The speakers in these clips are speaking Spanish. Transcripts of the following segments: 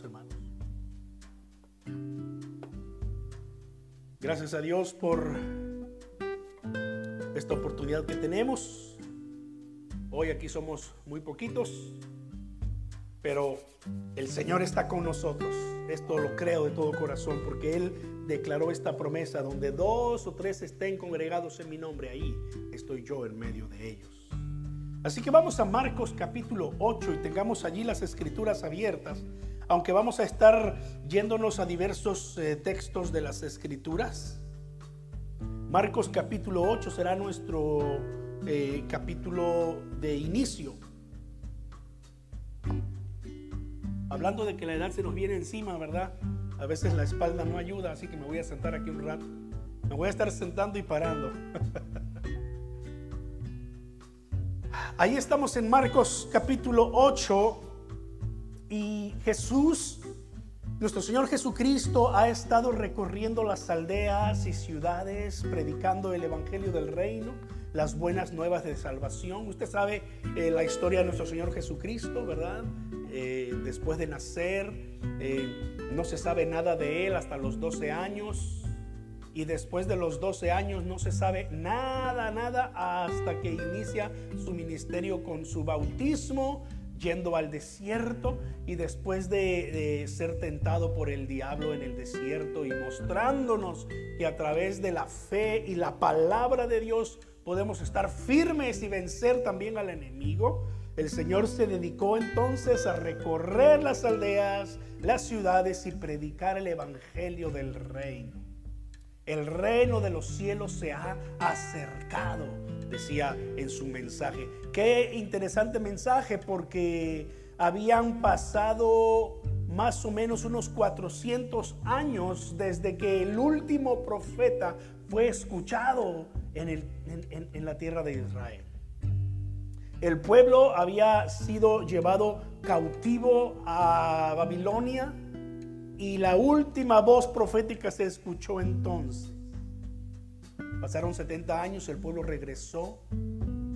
hermanos. Gracias a Dios por esta oportunidad que tenemos. Hoy aquí somos muy poquitos, pero el Señor está con nosotros. Esto lo creo de todo corazón porque Él declaró esta promesa, donde dos o tres estén congregados en mi nombre, ahí estoy yo en medio de ellos. Así que vamos a Marcos capítulo 8 y tengamos allí las escrituras abiertas, aunque vamos a estar yéndonos a diversos eh, textos de las escrituras. Marcos capítulo 8 será nuestro eh, capítulo de inicio. Hablando de que la edad se nos viene encima, ¿verdad? A veces la espalda no ayuda, así que me voy a sentar aquí un rato. Me voy a estar sentando y parando. Ahí estamos en Marcos capítulo 8 y Jesús, nuestro Señor Jesucristo, ha estado recorriendo las aldeas y ciudades predicando el Evangelio del Reino las buenas nuevas de salvación. Usted sabe eh, la historia de nuestro Señor Jesucristo, ¿verdad? Eh, después de nacer, eh, no se sabe nada de Él hasta los 12 años. Y después de los 12 años no se sabe nada, nada hasta que inicia su ministerio con su bautismo, yendo al desierto y después de, de, ser tentado por el diablo en el desierto y mostrándonos que a través de la fe y la palabra de Dios podemos estar firmes y vencer también al enemigo. El Señor se dedicó entonces a recorrer las aldeas, las ciudades y predicar el Evangelio del reino. El reino de los cielos se ha acercado, decía en su mensaje. Qué interesante mensaje porque habían pasado más o menos unos 400 años desde que el último profeta fue escuchado en, la tierra de Israel. El pueblo había sido llevado cautivo a Babilonia y la última voz profética se escuchó entonces. Pasaron 70 años, el pueblo regresó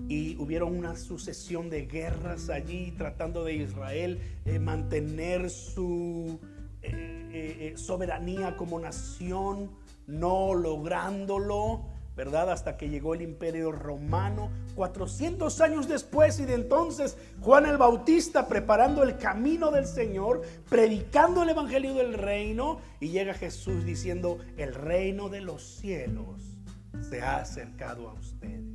y hubieron una sucesión de guerras allí tratando de Israel eh, mantener su eh, eh, soberanía como nación, no lográndolo. ¿verdad? Hasta que llegó el imperio romano, 400 años después y de entonces Juan el Bautista preparando el camino del Señor, predicando el Evangelio del reino y llega Jesús diciendo, el reino de los cielos se ha acercado a ustedes.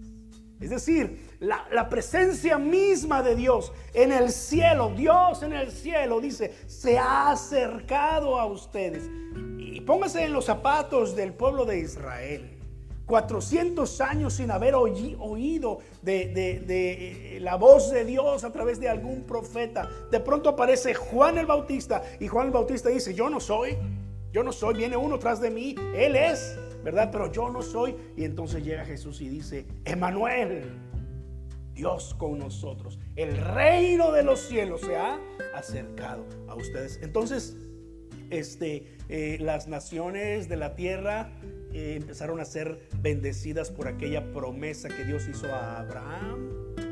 Es decir, la, presencia misma de Dios en el cielo, Dios en el cielo, dice, se ha acercado a ustedes. Y póngase en los zapatos del pueblo de Israel. 400 años sin haber oído de, eh, la voz de Dios a través de algún profeta. De pronto aparece Juan el Bautista y Juan el Bautista dice, yo no soy, yo no soy, viene uno tras de mí, él es, ¿verdad? Pero yo no soy. Y entonces llega Jesús y dice, Emanuel, Dios con nosotros, el reino de los cielos se ha acercado a ustedes. Entonces, este, eh, las naciones de la tierra eh, empezaron a ser bendecidas por aquella promesa que Dios hizo a Abraham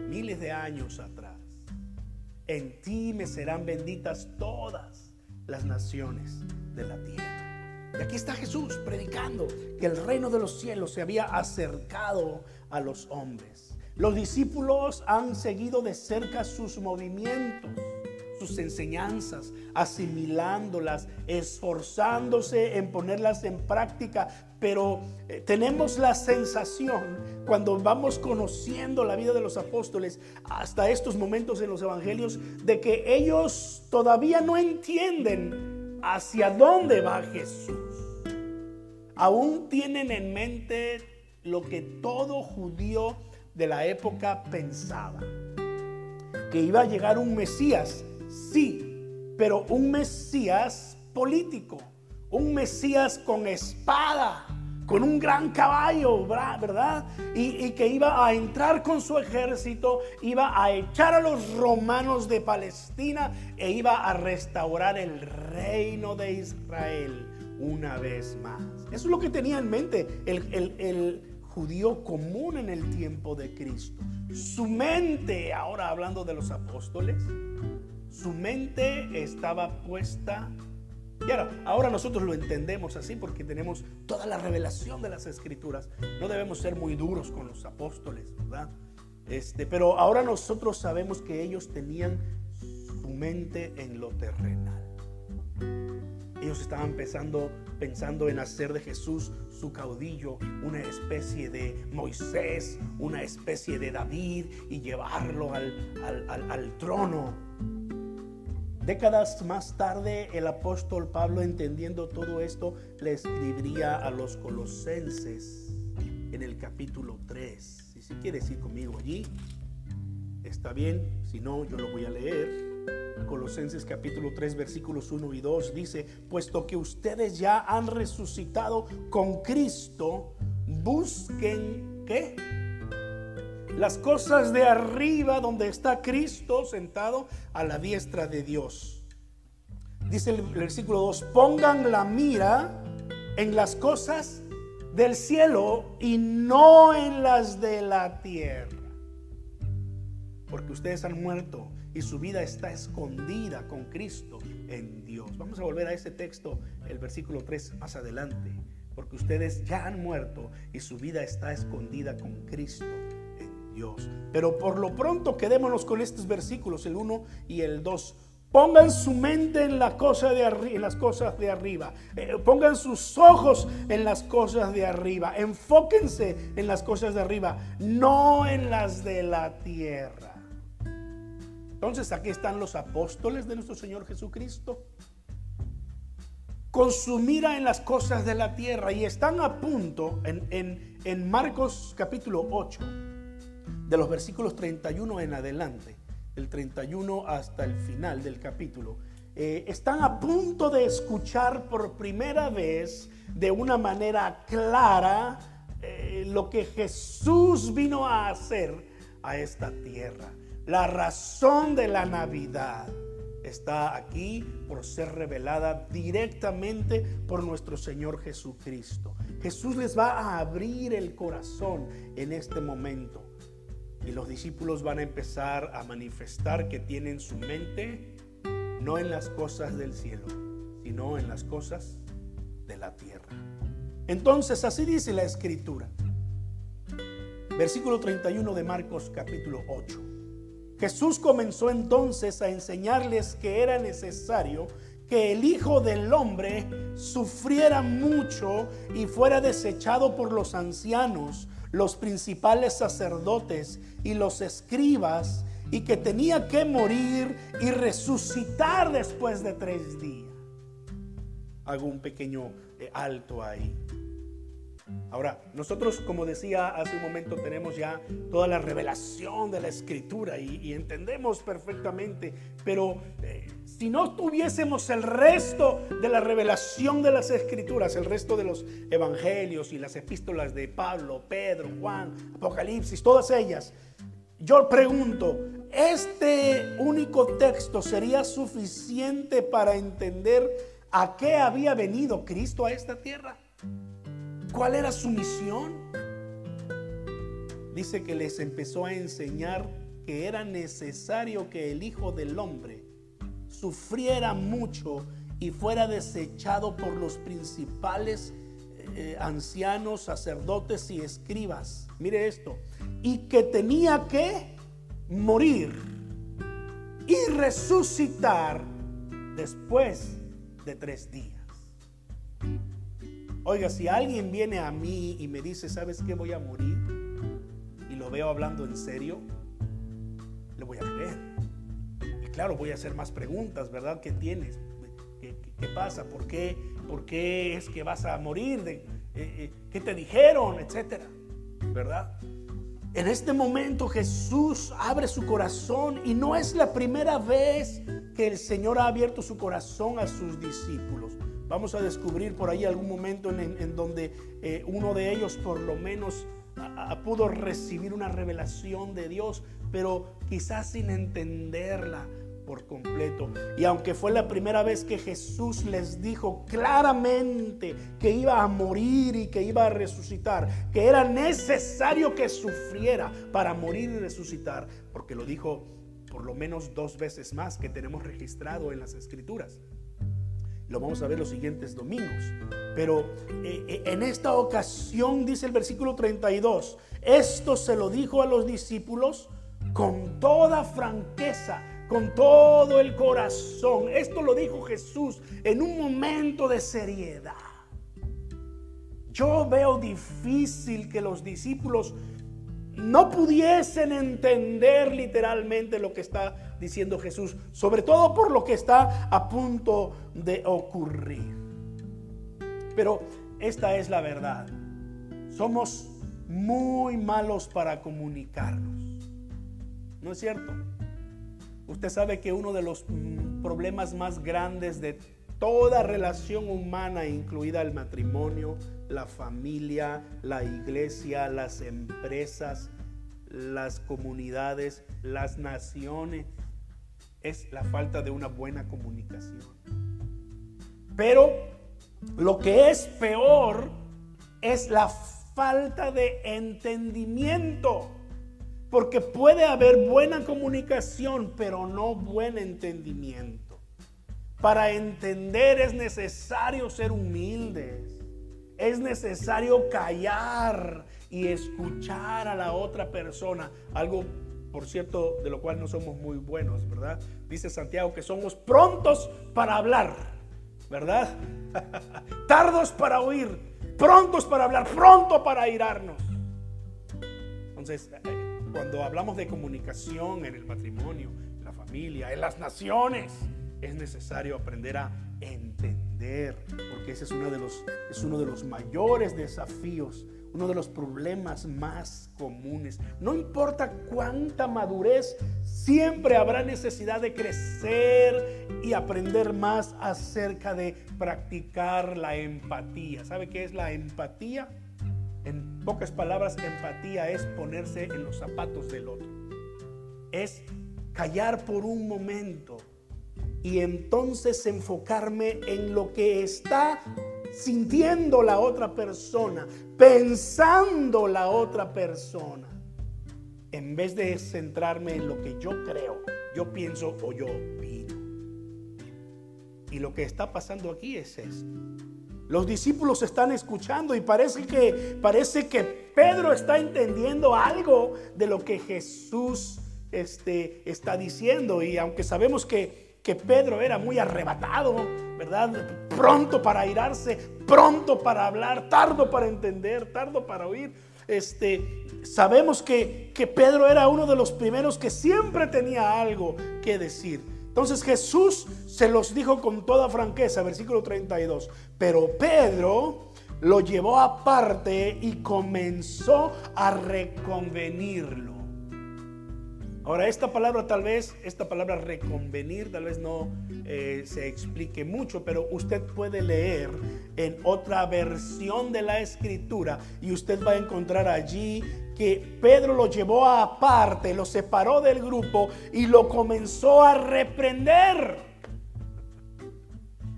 miles de años atrás. En ti me serán benditas todas las naciones de la tierra. Y aquí está Jesús predicando que el reino de los cielos se había acercado a los hombres. Los discípulos han seguido de cerca sus movimientos sus enseñanzas, asimilándolas, esforzándose en ponerlas en práctica. Pero eh, tenemos la sensación, cuando vamos conociendo la vida de los apóstoles, hasta estos momentos en los evangelios, de que ellos todavía no entienden hacia dónde va Jesús. Aún tienen en mente lo que todo judío de la época pensaba, que iba a llegar un Mesías Sí, pero un Mesías político, un Mesías con espada, con un gran caballo, ¿verdad? Y, que iba a entrar con su ejército, iba a echar a los romanos de Palestina e iba a restaurar el reino de Israel una vez más. Eso es lo que tenía en mente el judío común en el tiempo de Cristo. Su mente, ahora hablando de los apóstoles, Su mente estaba puesta y ahora, ahora nosotros lo entendemos así porque tenemos toda la revelación de las escrituras. No debemos ser muy duros con los apóstoles, ¿verdad? Este, pero ahora nosotros sabemos que ellos tenían su mente en lo terrenal. Ellos estaban pensando, pensando en hacer de Jesús su caudillo, una especie de Moisés, una especie de David y llevarlo al, al, al trono. Décadas más tarde, el apóstol Pablo, entendiendo todo esto, le escribiría a los colosenses en el capítulo 3. Y si quieres ir conmigo allí, está bien, si no, yo lo voy a leer. Colosenses capítulo 3 versículos 1 y 2 dice, puesto que ustedes ya han resucitado con Cristo, busquen ¿qué? Las cosas de arriba donde está Cristo sentado a la diestra de Dios. Dice el versículo 2, pongan la mira en las cosas del cielo y no en las de la tierra. Porque ustedes han muerto y su vida está escondida con Cristo en Dios. Vamos a volver a ese texto, el versículo 3 más adelante. Porque ustedes ya han muerto y su vida está escondida con Cristo Pero por lo pronto quedémonos con estos versículos, el 1 y el 2. Pongan su mente en, en las cosas de arriba. Eh, pongan sus ojos en las cosas de arriba. Enfóquense en las cosas de arriba, no en las de la tierra. Entonces aquí están los apóstoles de nuestro Señor Jesucristo con su mira en las cosas de la tierra y están a punto en, en, Marcos capítulo 8, de los versículos 31 en adelante, del 31 hasta el final del capítulo, eh, están a punto de escuchar por primera vez de una manera clara eh, lo que Jesús vino a hacer a esta tierra. La razón de la Navidad está aquí por ser revelada directamente por nuestro Señor Jesucristo. Jesús les va a abrir el corazón en este momento y los discípulos van a empezar a manifestar que tienen su mente no en las cosas del cielo, sino en las cosas de la tierra. Entonces así dice la escritura. Versículo 31 de Marcos capítulo 8. Jesús comenzó entonces a enseñarles que era necesario que el Hijo del Hombre sufriera mucho y fuera desechado por los ancianos, los principales sacerdotes y los escribas, y que tenía que morir y resucitar después de tres días. Hago un pequeño eh, alto ahí. Ahora, nosotros, como decía hace un momento, tenemos ya toda la revelación de la escritura y, entendemos perfectamente, pero eh, si no tuviésemos el resto de la revelación de las escrituras, el resto de los evangelios y las epístolas de Pablo, Pedro, Juan, Apocalipsis, todas ellas, yo pregunto, ¿este único texto sería suficiente para entender a qué había venido Cristo a esta tierra? ¿Cuál era su misión? Dice que les empezó a enseñar que era necesario que el Hijo del Hombre sufriera mucho y fuera desechado por los principales eh, ancianos, sacerdotes y escribas. Mire esto. Y que tenía que morir y resucitar después de tres días. Oiga, si alguien viene a mí y me dice, ¿sabes qué? Voy a morir. Y lo veo hablando en serio, le voy a creer. Y claro, voy a hacer más preguntas, ¿verdad? ¿Qué tienes? ¿Qué, pasa? ¿Por qué, ¿Por qué es que vas a morir? Eh, eh, ¿Qué te dijeron? Etcétera. ¿Verdad? En este momento Jesús abre su corazón y no es la primera vez que el Señor ha abierto su corazón a sus discípulos. Vamos a descubrir por ahí algún momento en, donde eh, uno de ellos por lo menos pudo recibir una revelación de Dios, pero quizás sin entenderla por completo. Y aunque fue la primera vez que Jesús les dijo claramente que iba a morir y que iba a resucitar, que era necesario que sufriera para morir y resucitar, porque lo dijo por lo menos dos veces más que tenemos registrado en las escrituras. Lo vamos a ver los siguientes domingos. Pero eh, eh, en esta ocasión dice el versículo 32, esto se lo dijo a los discípulos con toda franqueza, con todo el corazón. Esto lo dijo Jesús en un momento de seriedad. Yo veo difícil que los discípulos no pudiesen entender literalmente lo que está diciendo Jesús, sobre todo por lo que está a punto de ocurrir. Pero esta es la verdad. Somos muy malos para comunicarnos. ¿No es cierto? Usted sabe que uno de los mm, problemas más grandes de toda relación humana, incluida el matrimonio, la familia, la iglesia, las empresas, las comunidades, las naciones, es la falta de una buena comunicación. Pero lo que es peor es la falta de entendimiento. Porque puede haber buena comunicación, pero no buen entendimiento. Para entender es necesario ser humildes. Es necesario callar y escuchar a la otra persona. Algo, por cierto, de lo cual no somos muy buenos, ¿verdad? Dice Santiago que somos prontos para hablar, ¿verdad? Tardos para oír, prontos para hablar, pronto para irarnos. Entonces, eh, cuando hablamos de comunicación en el matrimonio, en la familia, en las naciones, es necesario aprender a entender, porque ese es uno de los, es uno de los mayores desafíos, uno de los problemas más comunes. No importa cuánta madurez, siempre habrá necesidad de crecer y aprender más acerca de practicar la empatía. ¿Sabe qué es la empatía? En pocas palabras, empatía es ponerse en los zapatos del otro. Es callar por un momento y entonces enfocarme en lo que está sintiendo la otra persona, pensando la otra persona, en vez de centrarme en lo que yo creo, yo pienso o yo opino. Y lo que está pasando aquí es esto. Los discípulos están escuchando y parece que parece que Pedro está entendiendo algo de lo que Jesús este, está diciendo y aunque sabemos que que Pedro era muy arrebatado, ¿verdad? Pronto para irarse, pronto para hablar, tardo para entender, tardo para oír. Este, sabemos que, que Pedro era uno de los primeros que siempre tenía algo que decir. Entonces Jesús se los dijo con toda franqueza, versículo 32. Pero Pedro lo llevó aparte y comenzó a reconvenirlo. Ahora, esta palabra tal vez, esta palabra reconvenir, tal vez no eh, se explique mucho, pero usted puede leer en otra versión de la escritura y usted va a encontrar allí que Pedro lo llevó aparte, lo separó del grupo y lo comenzó a reprender.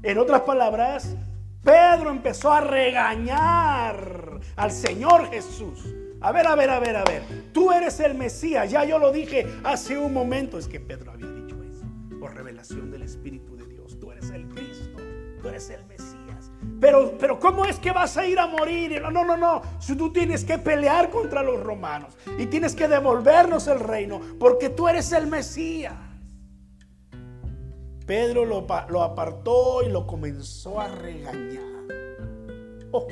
En otras palabras, Pedro empezó a regañar al Señor Jesús a ver, a ver, a ver, a ver. Tú eres el Mesías. Ya yo lo dije hace un momento. Es que Pedro había dicho eso. Por revelación del Espíritu de Dios. Tú eres el Cristo. Tú eres el Mesías. Pero, pero ¿cómo es que vas a ir a morir? No, no, no, no. Si tú tienes que pelear contra los romanos. Y tienes que devolvernos el reino. Porque tú eres el Mesías. Pedro lo, lo apartó y lo comenzó a regañar. Ojo.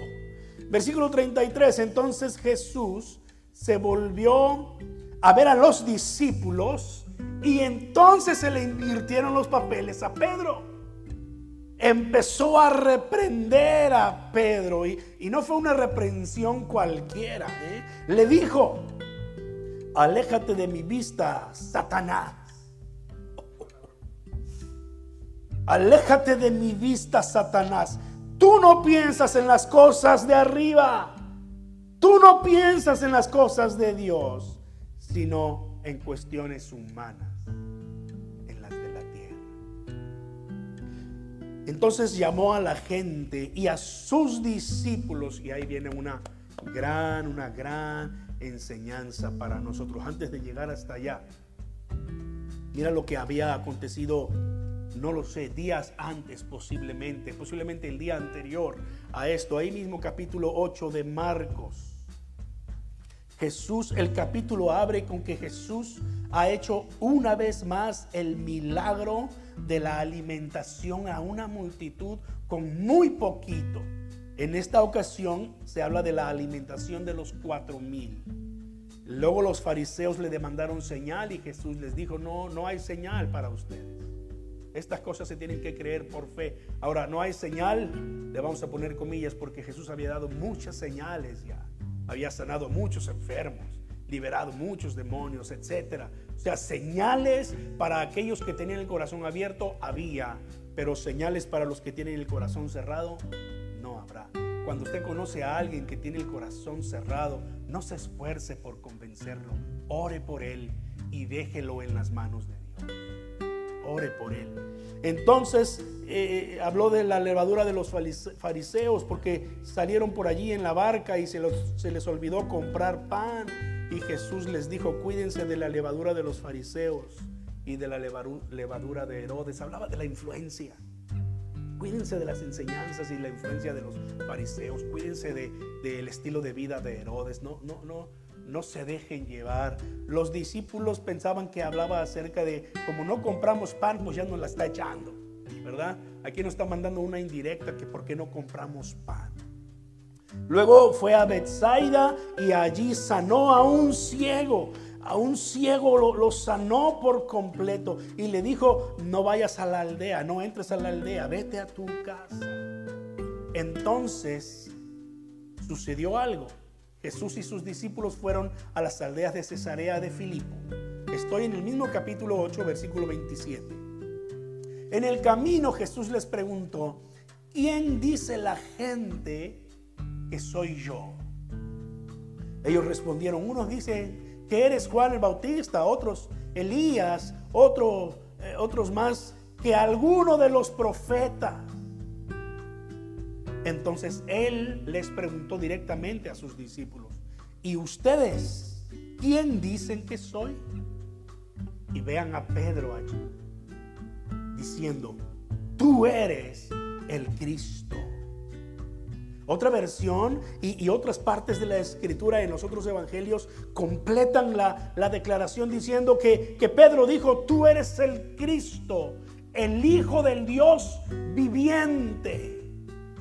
Versículo 33, entonces Jesús se volvió a ver a los discípulos y entonces se le invirtieron los papeles a Pedro. Empezó a reprender a Pedro y, no fue una reprensión cualquiera. ¿eh? Le dijo, aléjate de mi vista, Satanás. Aléjate de mi vista, Satanás. Tú no piensas en las cosas de arriba. Tú no piensas en las cosas de Dios, sino en cuestiones humanas, en las de la tierra. Entonces llamó a la gente y a sus discípulos, y ahí viene una gran, una gran enseñanza para nosotros antes de llegar hasta allá. Mira lo que había acontecido, no lo sé, días antes posiblemente, posiblemente el día anterior a esto, ahí mismo capítulo 8 de Marcos. Jesús, el capítulo abre con que Jesús ha hecho una vez más el milagro de la alimentación a una multitud con muy poquito. En esta ocasión se habla de la alimentación de los cuatro mil. Luego los fariseos le demandaron señal y Jesús les dijo, no, no hay señal para ustedes. Estas cosas se tienen que creer por fe. Ahora, no hay señal, le vamos a poner comillas, porque Jesús había dado muchas señales ya. Había sanado a muchos enfermos, liberado muchos demonios, etc. O sea, señales para aquellos que tenían el corazón abierto había, pero señales para los que tienen el corazón cerrado no habrá. Cuando usted conoce a alguien que tiene el corazón cerrado, no se esfuerce por convencerlo. Ore por él y déjelo en las manos de. Ore por él. Entonces eh, habló de la levadura de los fariseos porque salieron por allí en la barca y se, se les olvidó comprar pan. Y Jesús les dijo, cuídense de la levadura de los fariseos y de la levadura de Herodes. Hablaba de la influencia. Cuídense de las enseñanzas y la influencia de los fariseos. Cuídense del estilo de vida de Herodes. No, no, no, no se dejen llevar. Los discípulos pensaban que hablaba acerca de, como no compramos pan, pues ya nos la está echando. ¿Verdad? Aquí nos está mandando una indirecta que por qué no compramos pan. Luego fue a Bethsaida y allí sanó a un ciego a un ciego lo, sanó por completo y le dijo, no vayas a la aldea, no entres a la aldea, vete a tu casa. Entonces sucedió algo. Jesús y sus discípulos fueron a las aldeas de Cesarea de Filipo. Estoy en el mismo capítulo 8, versículo 27. En el camino Jesús les preguntó, ¿quién dice la gente que soy yo? Ellos respondieron, unos dicen que eres Juan el Bautista, otros Elías, eh, otros más que alguno de los profetas. Entonces él les preguntó directamente a sus discípulos, ¿y ustedes quién dicen que soy? Y vean a Pedro allí diciendo, tú eres el Cristo. Otra versión y, otras partes de la escritura en los otros evangelios completan la, declaración diciendo que, que Pedro dijo, tú eres el Cristo, el Hijo del Dios viviente.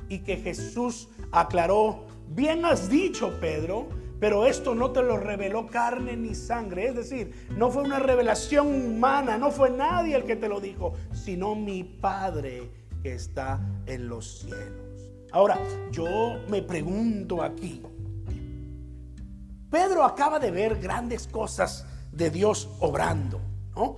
Y que Jesús aclaró, bien has dicho Pedro, pero esto no te lo reveló carne ni sangre. Es decir, no fue una revelación humana, no fue nadie el que te lo dijo, sino mi Padre que está en los cielos. Ahora, yo me pregunto aquí, Pedro acaba de ver grandes cosas de Dios obrando, ¿no?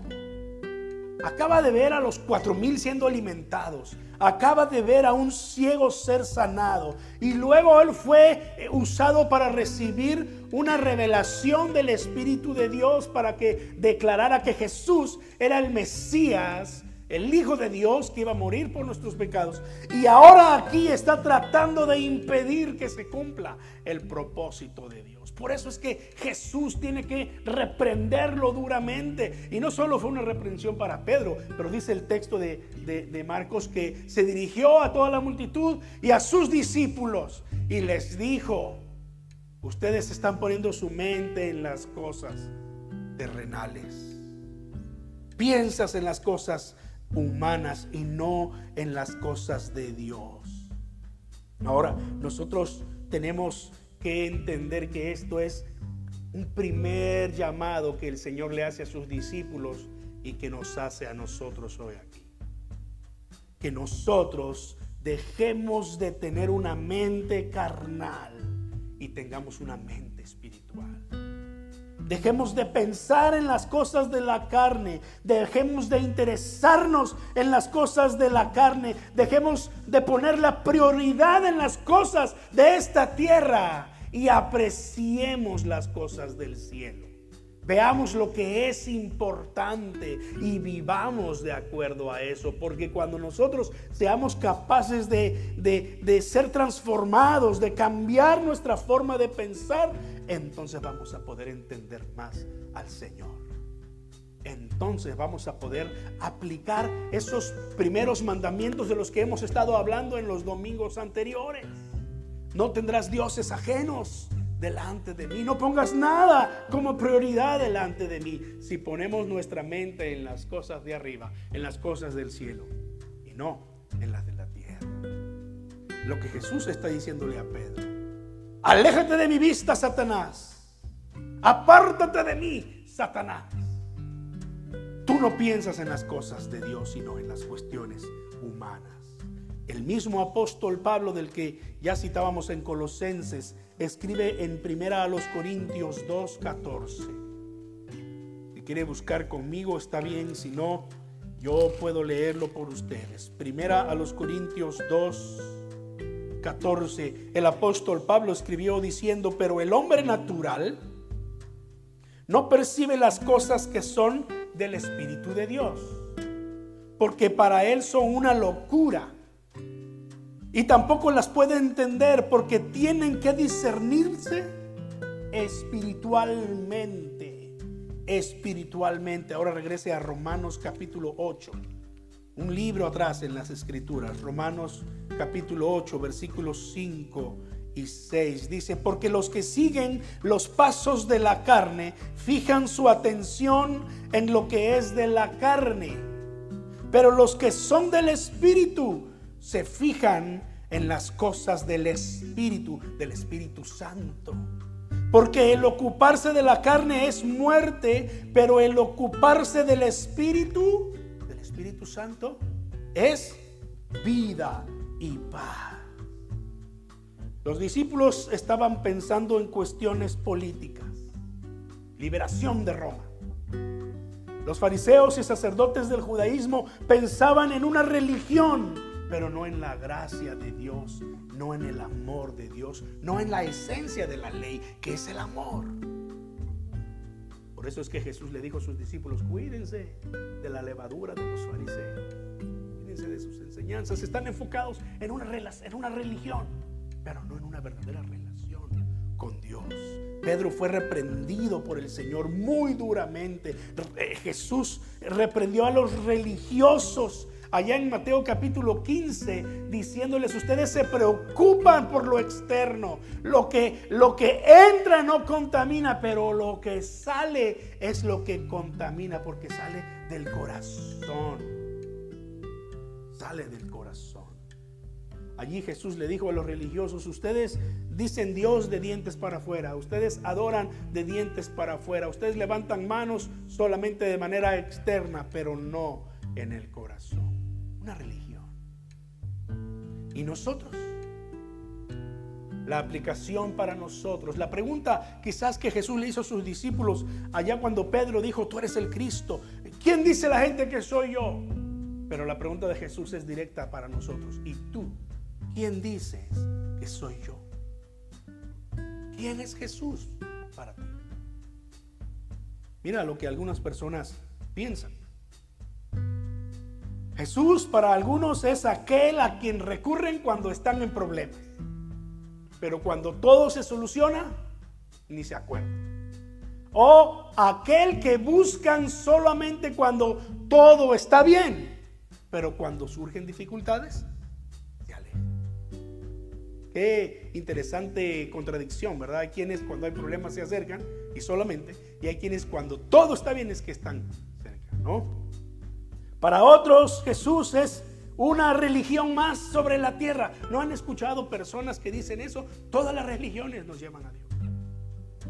Acaba de ver a los cuatro mil siendo alimentados. Acaba de ver a un ciego ser sanado. Y luego él fue eh, usado para recibir una revelación del Espíritu de Dios para que declarara que Jesús era el Mesías el Hijo de Dios que iba a morir por nuestros pecados. Y ahora aquí está tratando de impedir que se cumpla el propósito de Dios. Por eso es que Jesús tiene que reprenderlo duramente. Y no solo fue una reprensión para Pedro, pero dice el texto de, de Marcos que se dirigió a toda la multitud y a sus discípulos y les dijo, ustedes están poniendo su mente en las cosas terrenales. Piensas en las cosas humanas y no en las cosas de Dios. Ahora, nosotros tenemos que entender que esto es un primer llamado que el Señor le hace a sus discípulos y que nos hace a nosotros hoy aquí. Que nosotros dejemos de tener una mente carnal y tengamos una mente espiritual. Dejemos de pensar en las cosas de la carne. Dejemos de interesarnos en las cosas de la carne. Dejemos de poner la prioridad en las cosas de esta tierra y apreciemos las cosas del cielo. Veamos lo que es importante y vivamos de acuerdo a eso, porque cuando nosotros seamos capaces de, ser transformados, de cambiar nuestra forma de pensar, entonces vamos a poder entender más al Señor. entonces vamos a poder aplicar esos primeros mandamientos de los que hemos estado hablando en los domingos anteriores. No tendrás dioses ajenos delante de mí. No pongas nada como prioridad delante de mí. Si ponemos nuestra mente en las cosas de arriba, en las cosas del cielo, y no en las de la tierra. Lo que Jesús está diciéndole a Pedro. Aléjate de mi vista, Satanás. Apártate de mí, Satanás. Tú no piensas en las cosas de Dios, sino en las cuestiones humanas. El mismo apóstol Pablo del que ya citábamos en Colosenses escribe en primera a los Corintios 2:14. Si quiere buscar conmigo está bien, si no yo puedo leerlo por ustedes. Primera a los Corintios 2:14. El apóstol Pablo escribió diciendo, "Pero el hombre natural no percibe las cosas que son del espíritu de Dios, porque para él son una locura." Y tampoco las puede entender porque tienen que discernirse espiritualmente. Espiritualmente. Ahora regrese a Romanos capítulo 8. Un libro atrás en las escrituras. Romanos capítulo 8, versículos 5 y 6. Dice, porque los que siguen los pasos de la carne fijan su atención en lo que es de la carne. Pero los que son del Espíritu se fijan en las cosas del Espíritu, del Espíritu Santo. Porque el ocuparse de la carne es muerte, pero el ocuparse del Espíritu, del Espíritu Santo, es vida y paz. Los discípulos estaban pensando en cuestiones políticas, liberación de Roma. Los fariseos y sacerdotes del judaísmo pensaban en una religión pero no en la gracia de Dios, no en el amor de Dios, no en la esencia de la ley, que es el amor. Por eso es que Jesús le dijo a sus discípulos, cuídense de la levadura de los fariseos, cuídense de sus enseñanzas, están enfocados en una, en una religión, pero no en una verdadera relación con Dios. Pedro fue reprendido por el Señor muy duramente. Jesús reprendió a los religiosos allá en Mateo capítulo 15, diciéndoles, ustedes se preocupan por lo externo, lo que, lo que entra no contamina, pero lo que sale es lo que contamina, porque sale del corazón, sale del corazón. Allí Jesús le dijo a los religiosos, ustedes dicen Dios de dientes para afuera, ustedes adoran de dientes para afuera, ustedes levantan manos solamente de manera externa, pero no en el corazón una religión. ¿Y nosotros? La aplicación para nosotros. La pregunta quizás que Jesús le hizo a sus discípulos allá cuando Pedro dijo, tú eres el Cristo. ¿Quién dice la gente que soy yo? Pero la pregunta de Jesús es directa para nosotros. ¿Y tú? ¿Quién dices que soy yo? ¿Quién es Jesús para ti? Mira lo que algunas personas piensan. Jesús para algunos es aquel a quien recurren cuando están en problemas. Pero cuando todo se soluciona, ni se acuerdan. O aquel que buscan solamente cuando todo está bien. Pero cuando surgen dificultades, se alejan. Qué interesante contradicción, ¿verdad? Hay quienes cuando hay problemas se acercan y solamente, y hay quienes cuando todo está bien es que están cerca, ¿no? Para otros Jesús es una religión más sobre la tierra. ¿No han escuchado personas que dicen eso? Todas las religiones nos llevan a Dios.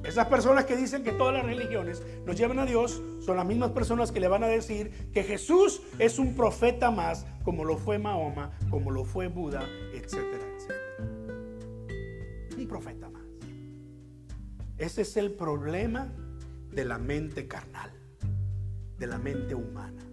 Esas personas que dicen que todas las religiones nos llevan a Dios son las mismas personas que le van a decir que Jesús es un profeta más, como lo fue Mahoma, como lo fue Buda, etcétera, etcétera. Un profeta más. Ese es el problema de la mente carnal, de la mente humana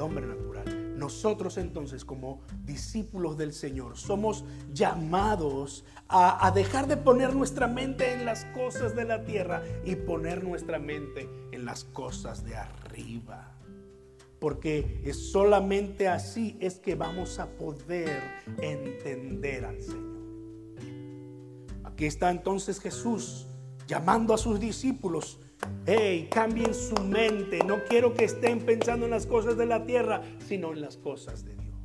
hombre natural. Nosotros entonces como discípulos del Señor somos llamados a, a, dejar de poner nuestra mente en las cosas de la tierra y poner nuestra mente en las cosas de arriba. Porque es solamente así es que vamos a poder entender al Señor. Aquí está entonces Jesús llamando a sus discípulos Hey, cambien su mente. No quiero que estén pensando en las cosas de la tierra, sino en las cosas de Dios.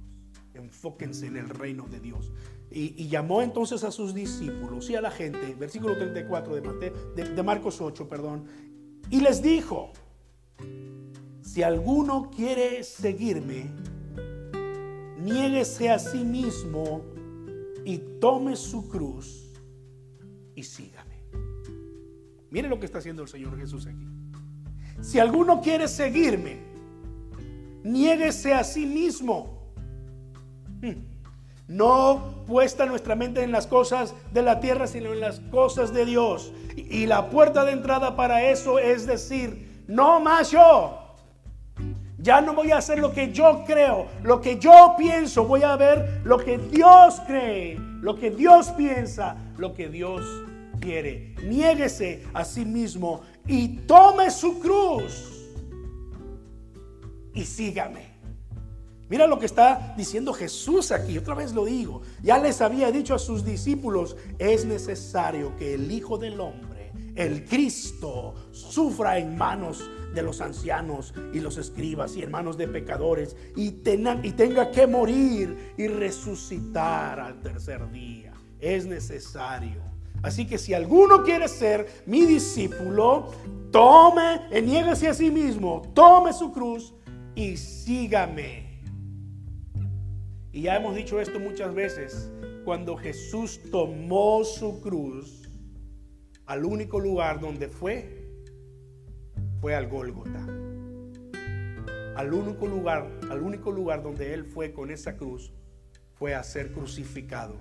Enfóquense en el reino de Dios. Y, llamó entonces a sus discípulos y a la gente, versículo 34 de, de Marcos 8, perdón, y les dijo, si alguno quiere seguirme, niéguese a sí mismo y tome su cruz y sígame. Mire lo que está haciendo el Señor Jesús aquí. Si alguno quiere seguirme, niéguese a sí mismo. Hmm. No puesta nuestra mente en las cosas de la tierra, sino en las cosas de Dios. Y la puerta de entrada para eso es decir, no más yo. Ya no voy a hacer lo que yo creo, lo que yo pienso, voy a ver lo que Dios cree, lo que Dios piensa, lo que Dios quiere. Niéguese a sí mismo y tome su cruz y sígame. Mira lo que está diciendo Jesús aquí, otra vez lo digo. Ya les había dicho a sus discípulos, es necesario que el Hijo del Hombre, el Cristo, sufra en manos de los ancianos y los escribas y hermanos de pecadores y, tenga, y tenga que morir y resucitar al tercer día. Es necesario. Así que si alguno quiere ser mi discípulo, tome, niéguese a sí mismo, tome su cruz y sígame. Y ya hemos dicho esto muchas veces, cuando Jesús tomó su cruz, al único lugar donde fue, fue al Gólgota. Al único lugar, al único lugar donde él fue con esa cruz fue a ser crucificado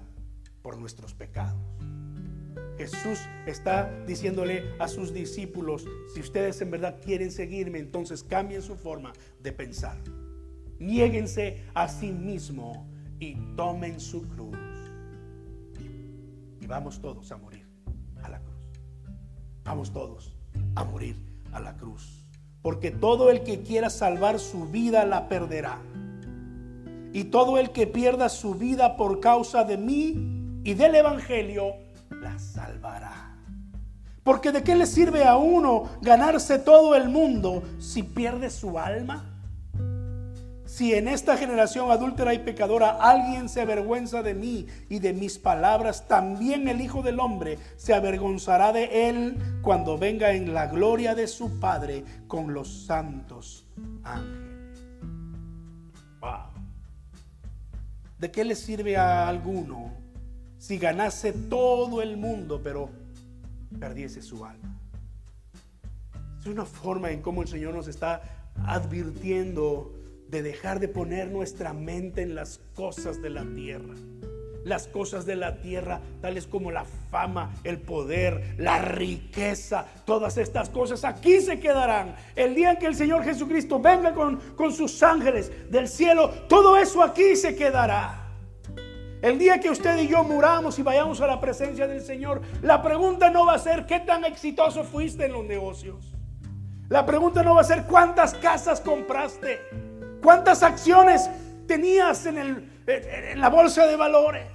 por nuestros pecados. Jesús está diciéndole a sus discípulos, si ustedes en verdad quieren seguirme, entonces cambien su forma de pensar. Niéguense a sí mismo y tomen su cruz. Y vamos todos a morir a la cruz. Vamos todos a morir a la cruz. Porque todo el que quiera salvar su vida la perderá. Y todo el que pierda su vida por causa de mí y del Evangelio la salvará. Porque de qué le sirve a uno ganarse todo el mundo si pierde su alma? Si en esta generación adúltera y pecadora alguien se avergüenza de mí y de mis palabras, también el Hijo del Hombre se avergonzará de él cuando venga en la gloria de su Padre con los santos ángeles. ¿De qué le sirve a alguno si ganase todo el mundo pero perdiese su alma? Es una forma en cómo el Señor nos está advirtiendo de dejar de poner nuestra mente en las cosas de la tierra. Las cosas de la tierra, tales como la fama, el poder, la riqueza, todas estas cosas aquí se quedarán. El día en que el Señor Jesucristo venga con, con sus ángeles del cielo, todo eso aquí se quedará. El día que usted y yo muramos y vayamos a la presencia del Señor, la pregunta no va a ser qué tan exitoso fuiste en los negocios. La pregunta no va a ser cuántas casas compraste. ¿Cuántas acciones tenías en, el, en la bolsa de valores?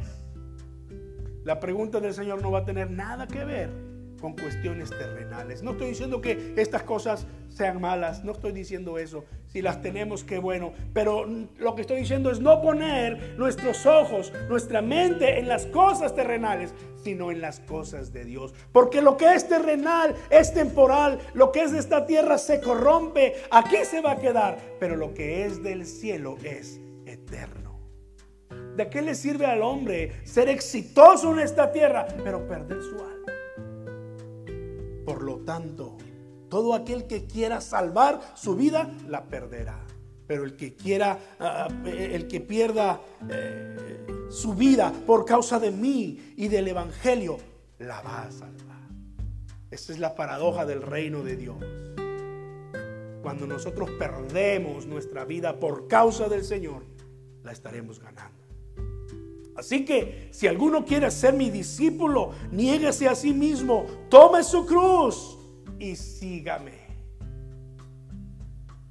La pregunta del Señor no va a tener nada que ver con cuestiones terrenales. No estoy diciendo que estas cosas sean malas, no estoy diciendo eso. Si las tenemos, qué bueno. Pero lo que estoy diciendo es no poner nuestros ojos, nuestra mente en las cosas terrenales, sino en las cosas de Dios. Porque lo que es terrenal es temporal, lo que es de esta tierra se corrompe, aquí se va a quedar, pero lo que es del cielo es eterno. ¿De qué le sirve al hombre ser exitoso en esta tierra, pero perder su alma? Por lo tanto, todo aquel que quiera salvar su vida la perderá. Pero el que quiera, ah, ah, el que pierda eh, su vida por causa de mí y del Evangelio, la va a salvar. Esa es la paradoja del reino de Dios. Cuando nosotros perdemos nuestra vida por causa del Señor, la estaremos ganando. Así que si alguno quiere ser mi discípulo, niéguese a sí mismo, tome su cruz y sígame.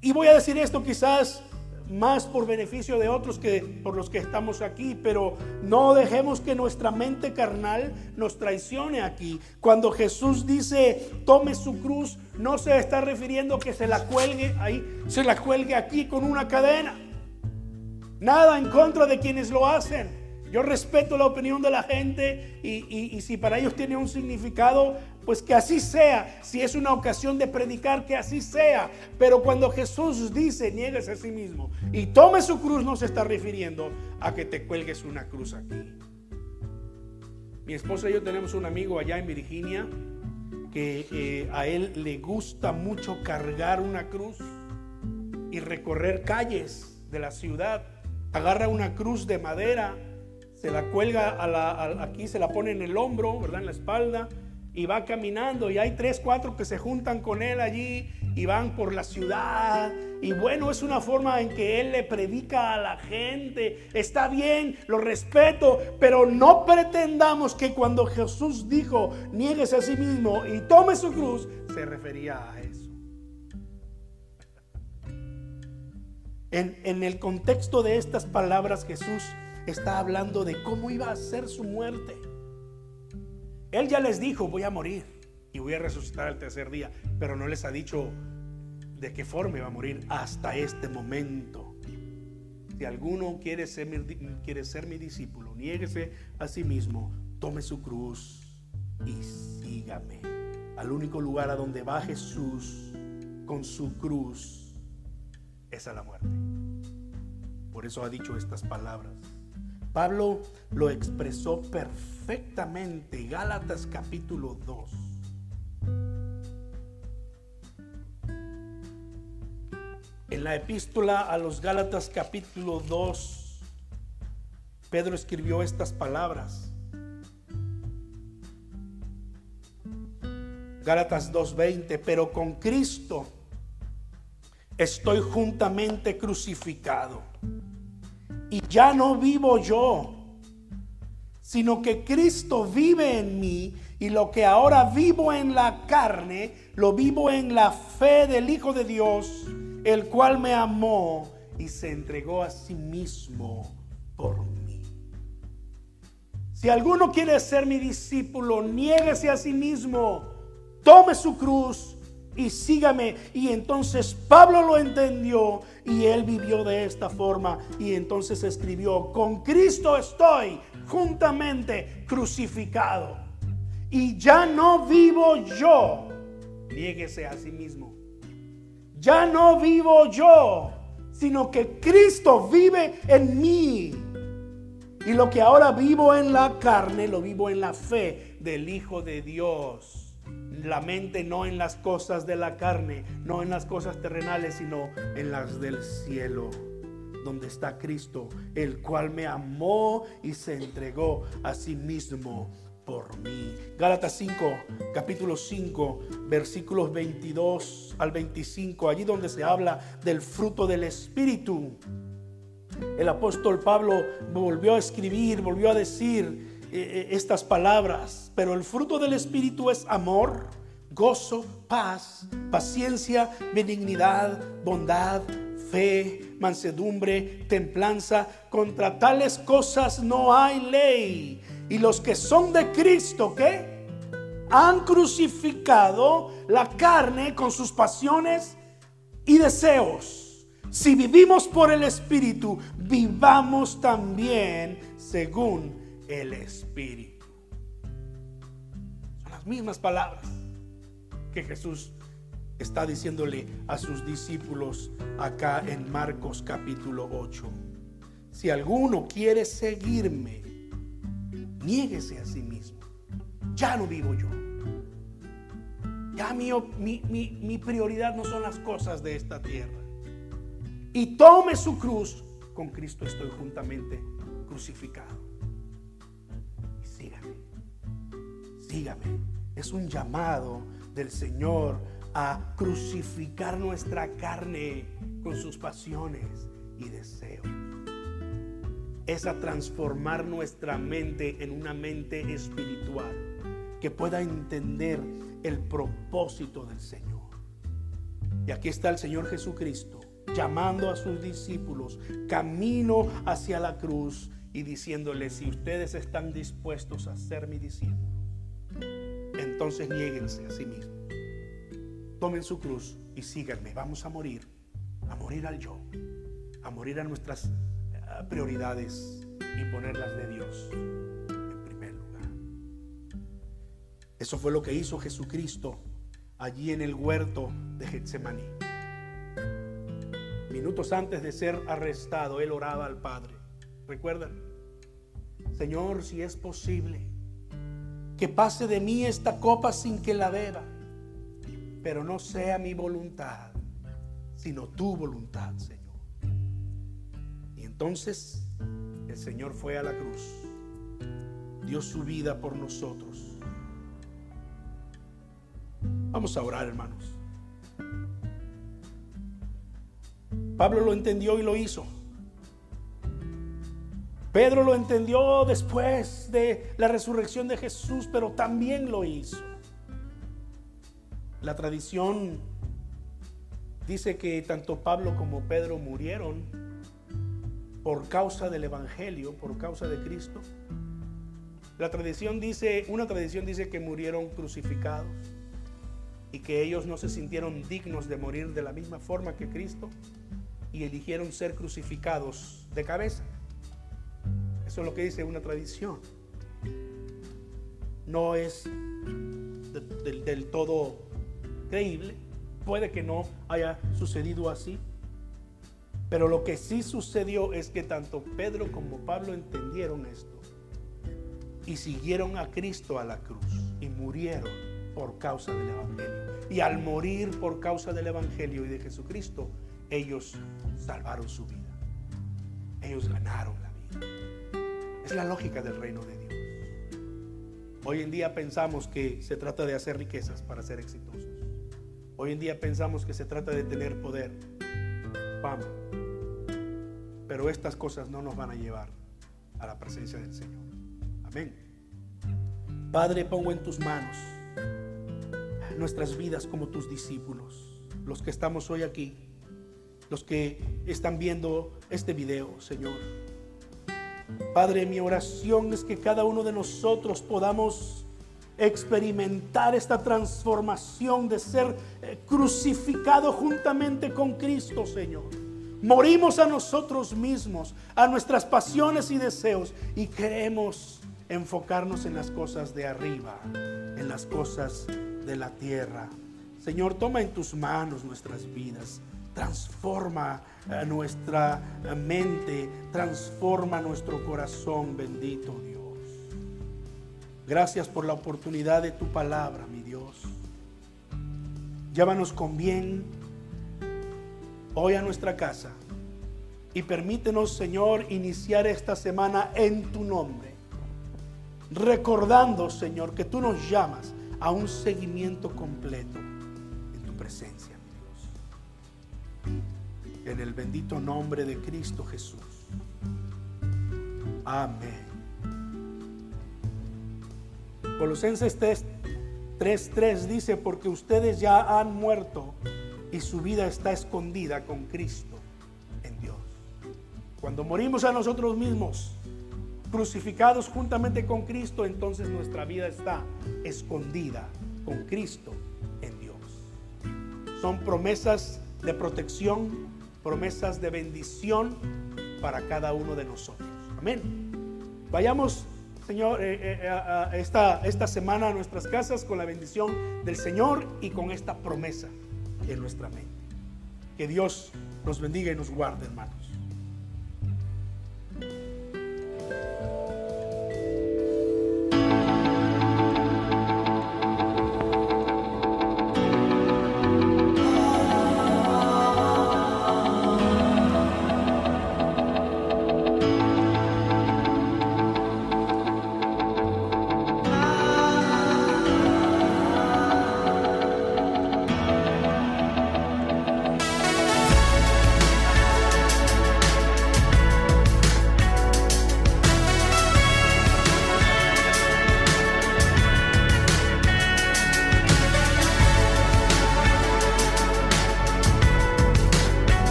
Y voy a decir esto quizás más por beneficio de otros que por los que estamos aquí, pero no dejemos que nuestra mente carnal nos traicione aquí. Cuando Jesús dice, tome su cruz, no se está refiriendo que se la cuelgue ahí, se la cuelgue aquí con una cadena. Nada en contra de quienes lo hacen. Yo respeto la opinión de la gente y, si para ellos tiene un significado, pues que así sea. Si es una ocasión de predicar, que así sea. Pero cuando Jesús dice, niegues a sí mismo y tome su cruz, no se está refiriendo a que te cuelgues una cruz aquí. Mi esposa y yo tenemos un amigo allá en Virginia que eh, a él le gusta mucho cargar una cruz y recorrer calles de la ciudad. Agarra una cruz de madera se la cuelga aquí, se la pone en el hombro, ¿verdad? En la espalda, y va caminando. Y hay tres, cuatro que se juntan con él allí y van por la ciudad. Y bueno, es una forma en que él le predica a la gente. Está bien, lo respeto, pero no pretendamos que cuando Jesús dijo, nieguese a sí mismo y tome su cruz, se refería a eso. En, en el contexto de estas palabras, Jesús está hablando de cómo iba a ser su muerte. Él ya les dijo, voy a morir y voy a resucitar al tercer día, pero no les ha dicho de qué forma iba a morir hasta este momento. Si alguno quiere ser mi, quiere ser mi discípulo, niéguese a sí mismo, tome su cruz y sígame. Al único lugar a donde va Jesús con su cruz es a la muerte. Por eso ha dicho estas palabras. Pablo lo expresó perfectamente. Gálatas capítulo 2. En la epístola a los Gálatas capítulo 2, Pedro escribió estas palabras. Gálatas 2.20, pero con Cristo estoy juntamente crucificado y ya no vivo yo, sino que Cristo vive en mí y lo que ahora vivo en la carne, lo vivo en la fe del Hijo de Dios, el cual me amó y se entregó a sí mismo por mí. Si alguno quiere ser mi discípulo, niéguese a sí mismo, tome su cruz y sígame. Y entonces Pablo lo entendió y él vivió de esta forma. Y entonces escribió, con Cristo estoy juntamente crucificado. Y ya no vivo yo. Niéguese a sí mismo. Ya no vivo yo, sino que Cristo vive en mí. Y lo que ahora vivo en la carne, lo vivo en la fe del Hijo de Dios la mente no en las cosas de la carne, no en las cosas terrenales, sino en las del cielo, donde está Cristo, el cual me amó y se entregó a sí mismo por mí. Gálatas 5, capítulo 5, versículos 22 al 25, allí donde se habla del fruto del Espíritu. El apóstol Pablo volvió a escribir, volvió a decir, eh, eh, estas palabras, pero el fruto del Espíritu es amor, gozo, paz, paciencia, benignidad, bondad, fe, mansedumbre, templanza. Contra tales cosas no hay ley. Y los que son de Cristo, ¿qué? Han crucificado la carne con sus pasiones y deseos. Si vivimos por el Espíritu, vivamos también según el Espíritu. Son las mismas palabras que Jesús está diciéndole a sus discípulos acá en Marcos capítulo 8. Si alguno quiere seguirme, niéguese a sí mismo. Ya no vivo yo. Ya mi, mi, mi prioridad no son las cosas de esta tierra. Y tome su cruz. Con Cristo estoy juntamente crucificado. Sígame. Es un llamado del Señor a crucificar nuestra carne con sus pasiones y deseos. Es a transformar nuestra mente en una mente espiritual que pueda entender el propósito del Señor. Y aquí está el Señor Jesucristo llamando a sus discípulos camino hacia la cruz y diciéndoles, si ustedes están dispuestos a ser mi discípulo, entonces nieguense a sí mismos. tomen su cruz y síganme. Vamos a morir, a morir al yo, a morir a nuestras eh, prioridades y ponerlas de Dios en primer lugar. Eso fue lo que hizo Jesucristo allí en el huerto de Getsemaní. Minutos antes de ser arrestado, él oraba al Padre. ¿Recuerdan? Señor, si es posible, que pase de mí esta copa sin que la beba, pero no sea mi voluntad, sino tu voluntad, Señor. Y entonces el Señor fue a la cruz, dio su vida por nosotros. Vamos a orar, hermanos. Pablo lo entendió y lo hizo. Pedro lo entendió después de la resurrección de Jesús, pero también lo hizo. La tradición dice que tanto Pablo como Pedro murieron por causa del Evangelio, por causa de Cristo. La tradición dice, una tradición dice que murieron crucificados y que ellos no se sintieron dignos de morir de la misma forma que Cristo y eligieron ser crucificados de cabeza. Eso es lo que dice una tradición. No es del, todo creíble. Puede que no haya sucedido así. Pero lo que sí sucedió es que tanto Pedro como Pablo entendieron esto y siguieron a Cristo a la cruz y murieron por causa del Evangelio. Y al morir por causa del Evangelio y de Jesucristo, ellos salvaron su vida. Ellos ganaron. Es la lógica del reino de Dios. Hoy en día pensamos que se trata de hacer riquezas para ser exitosos. Hoy en día pensamos que se trata de tener poder, fama. Pero estas cosas no nos van a llevar a la presencia del Señor. Amén. Padre, pongo en tus manos nuestras vidas como tus discípulos, los que estamos hoy aquí, los que están viendo este video, Señor. Padre, mi oración es que cada uno de nosotros podamos experimentar esta transformación de ser eh, crucificado juntamente con Cristo, Señor. Morimos a nosotros mismos, a nuestras pasiones y deseos y queremos enfocarnos en las cosas de arriba, en las cosas de la tierra. Señor, toma en tus manos nuestras vidas transforma eh, nuestra mente, transforma nuestro corazón, bendito Dios. Gracias por la oportunidad de tu palabra, mi Dios. Llámanos con bien hoy a nuestra casa y permítenos, Señor, iniciar esta semana en tu nombre, recordando, Señor, que tú nos llamas a un seguimiento completo en tu presencia en el bendito nombre de Cristo Jesús. Amén. Colosenses 3:3 dice, porque ustedes ya han muerto y su vida está escondida con Cristo en Dios. Cuando morimos a nosotros mismos, crucificados juntamente con Cristo, entonces nuestra vida está escondida con Cristo en Dios. Son promesas de protección, promesas de bendición para cada uno de nosotros. Amén. Vayamos, Señor, eh, eh, esta, esta semana a nuestras casas con la bendición del Señor y con esta promesa en nuestra mente. Que Dios nos bendiga y nos guarde, hermanos.